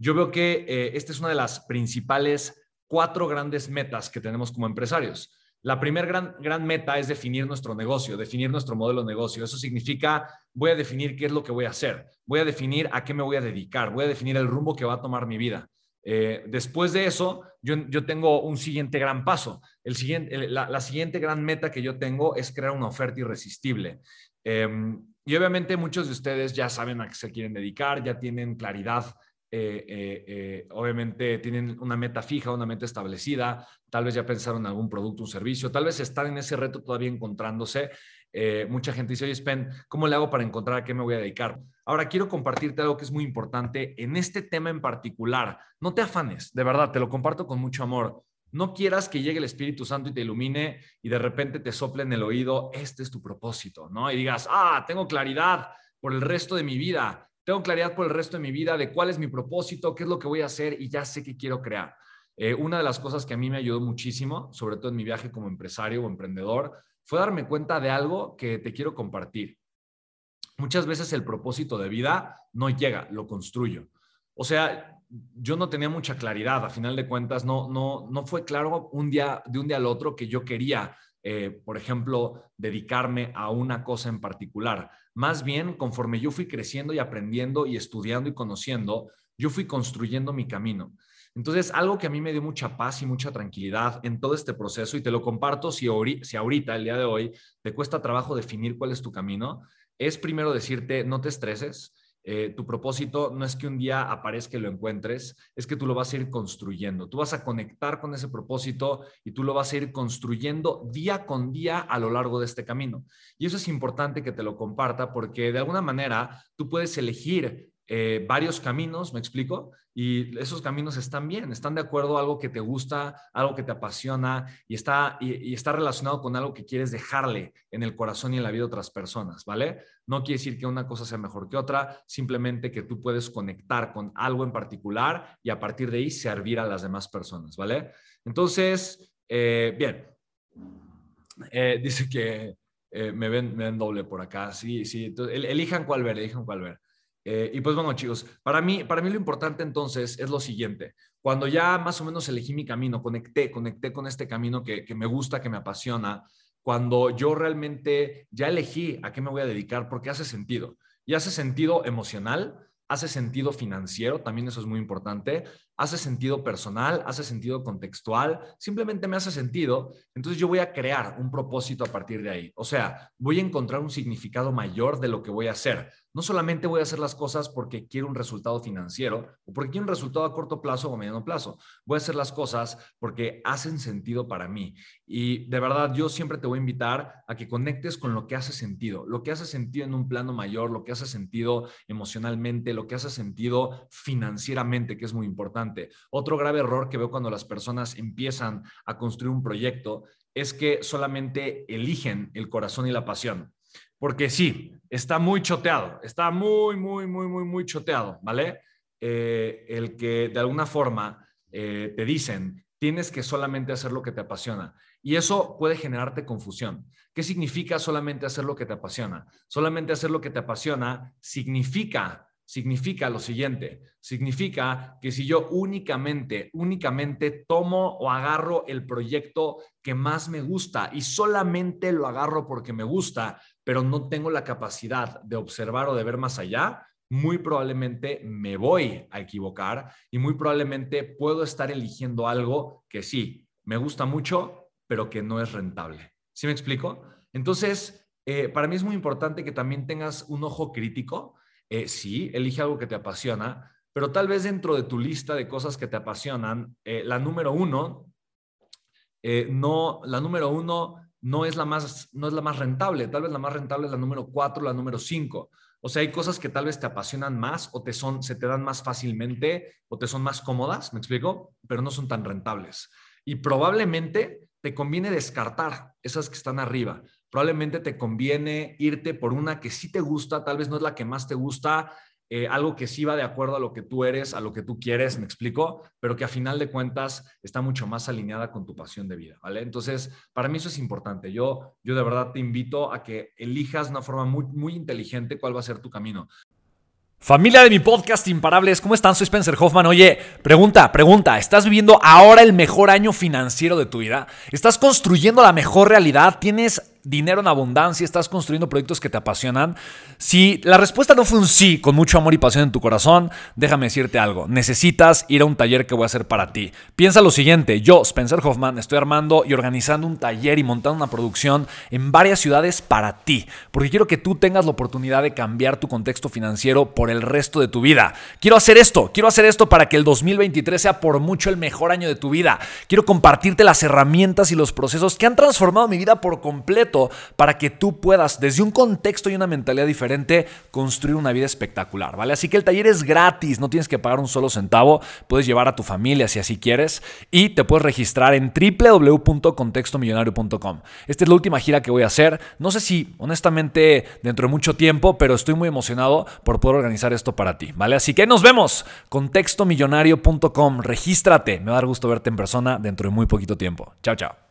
yo veo que eh, esta es una de las principales cuatro grandes metas que tenemos como empresarios. La primera gran, gran meta es definir nuestro negocio, definir nuestro modelo de negocio. Eso significa, voy a definir qué es lo que voy a hacer, voy a definir a qué me voy a dedicar, voy a definir el rumbo que va a tomar mi vida. Eh, después de eso, yo, yo, tengo un siguiente gran paso. El siguiente, la, siguiente gran meta que yo tengo es crear una oferta irresistible. Em, y obviamente muchos de ustedes ya saben a qué se quieren dedicar, ya tienen claridad eh, eh, eh, obviamente tienen una meta fija, una meta establecida, tal vez ya pensaron en algún producto, un servicio, tal vez están en ese reto todavía encontrándose. mucha gente dice, oye, Spen, ¿cómo le hago para encontrar a qué me voy a dedicar? Ahora quiero compartirte algo que es muy importante en este tema en particular. No te afanes, de verdad, te lo comparto con mucho amor. No quieras que llegue el Espíritu Santo y te ilumine y de repente te sople en el oído, este es tu propósito, ¿no? Y digas, ah, tengo claridad por el resto de mi vida tengo claridad por el resto de mi vida de cuál es mi propósito, qué es lo que voy a hacer y ya sé qué quiero crear. Eh, una de las cosas que a mí me ayudó muchísimo, sobre todo en mi viaje como empresario o emprendedor, fue darme cuenta de algo que te quiero compartir. Muchas veces el propósito de vida no llega, lo construyo. O sea, yo no tenía mucha claridad, a final de cuentas, no, no, no fue claro un día, de un día al otro que yo quería eh, por ejemplo, dedicarme a una cosa en particular. Más bien, conforme yo fui creciendo y aprendiendo y estudiando y conociendo, yo fui construyendo mi camino. Entonces, algo que a mí me dio mucha paz y mucha tranquilidad en todo este proceso, y te lo comparto si, si ahorita, el día de hoy, te cuesta trabajo definir cuál es tu camino, es primero decirte, no te estreses, eh, tu propósito no es que un día aparezca y lo encuentres, es que tú lo vas a ir construyendo. Tú vas a conectar con ese propósito y tú lo vas a ir construyendo día con día a lo largo de este camino. Y eso es importante que te lo comparta porque de alguna manera tú puedes elegir eh, varios caminos, ¿me explico? Y esos caminos están bien, están de acuerdo algo que te gusta, algo que te apasiona y está, y, está relacionado con algo que quieres dejarle en el corazón y en la vida de otras personas, ¿vale? No quiere decir que una cosa sea mejor que otra, simplemente que tú puedes conectar con algo en particular y a partir de ahí servir a las demás personas, ¿vale? Entonces, eh, bien, eh, dice que me, ven, me ven doble por acá, sí, sí, elijan cuál ver, elijan cuál ver. Eh, y pues bueno, chicos, para mí, para mí lo importante entonces es lo siguiente. Cuando ya más o menos elegí mi camino, conecté, conecté con este camino que, que me gusta, que me apasiona, cuando yo realmente ya elegí a qué me voy a dedicar, porque hace sentido. Y hace sentido emocional, hace sentido financiero, también eso es muy importante, hace sentido personal, hace sentido contextual, simplemente me hace sentido, entonces yo voy a crear un propósito a partir de ahí. O sea, voy a encontrar un significado mayor de lo que voy a hacer. No solamente voy a hacer las cosas porque quiero un resultado financiero o porque quiero un resultado a corto plazo o mediano plazo. Voy a hacer las cosas porque hacen sentido para mí. Y de verdad, yo siempre te voy a invitar a que conectes con lo que hace sentido, lo que hace sentido en un plano mayor, lo que hace sentido emocionalmente, lo que hace sentido financieramente, que es muy importante. Otro grave error que veo cuando las personas empiezan a construir un proyecto es que solamente eligen el corazón y la pasión porque sí, está muy choteado, está muy, muy, muy, muy, muy choteado, ¿vale? Eh, el que de alguna forma eh, te dicen, tienes que solamente hacer lo que te apasiona. Y eso puede generarte confusión. ¿Qué significa solamente hacer lo que te apasiona? Solamente hacer lo que te apasiona significa significa lo siguiente, significa que si yo únicamente, únicamente tomo o agarro el proyecto que más me gusta y solamente lo agarro porque me gusta, pero no tengo la capacidad de observar o de ver más allá, muy probablemente me voy a equivocar y muy probablemente puedo estar eligiendo algo que sí, me gusta mucho, pero que no es rentable. ¿Sí me explico? Entonces, eh, para mí es muy importante que también tengas un ojo crítico eh, sí, elige algo que te apasiona, pero tal vez dentro de tu lista de cosas que te apasionan, eh, la número uno, eh, no, la número uno no es la más, no es la más rentable, tal vez la más rentable es la número cuatro, la número cinco. O sea, hay cosas que tal vez te apasionan más o te son, se te dan más fácilmente o te son más cómodas, ¿me explico? Pero no son tan rentables. Y probablemente te conviene descartar esas que están arriba probablemente te conviene irte por una que sí te gusta, tal vez no es la que más te gusta, eh, algo que sí va de acuerdo a lo que tú eres, a lo que tú quieres, me explico, pero que a final de cuentas está mucho más alineada con tu pasión de vida, ¿vale? Entonces, para mí eso es importante. Yo, yo de verdad te invito a que elijas una forma muy, muy inteligente cuál va a ser tu camino. Familia de mi podcast Imparables, ¿cómo están? Soy Spencer Hoffman. Oye, pregunta, pregunta, ¿estás viviendo ahora el mejor año financiero de tu vida? ¿Estás construyendo la mejor realidad? ¿Tienes dinero en abundancia, estás construyendo proyectos que te apasionan. Si la respuesta no fue un sí con mucho amor y pasión en tu corazón, déjame decirte algo. Necesitas ir a un taller que voy a hacer para ti. Piensa lo siguiente, yo, Spencer Hoffman, estoy armando y organizando un taller y montando una producción en varias ciudades para ti, porque quiero que tú tengas la oportunidad de cambiar tu contexto financiero por el resto de tu vida. Quiero hacer esto, quiero hacer esto para que el 2023 sea por mucho el mejor año de tu vida. Quiero compartirte las herramientas y los procesos que han transformado mi vida por completo para que tú puedas, desde un contexto y una mentalidad diferente, construir una vida espectacular, ¿vale? Así que el taller es gratis, no tienes que pagar un solo centavo, puedes llevar a tu familia si así quieres y te puedes registrar en www.contextomillonario.com. Esta es la última gira que voy a hacer, no sé si honestamente dentro de mucho tiempo, pero estoy muy emocionado por poder organizar esto para ti, ¿vale? Así que nos vemos, contextomillonario.com, regístrate, me va a dar gusto verte en persona dentro de muy poquito tiempo. Chao, chao.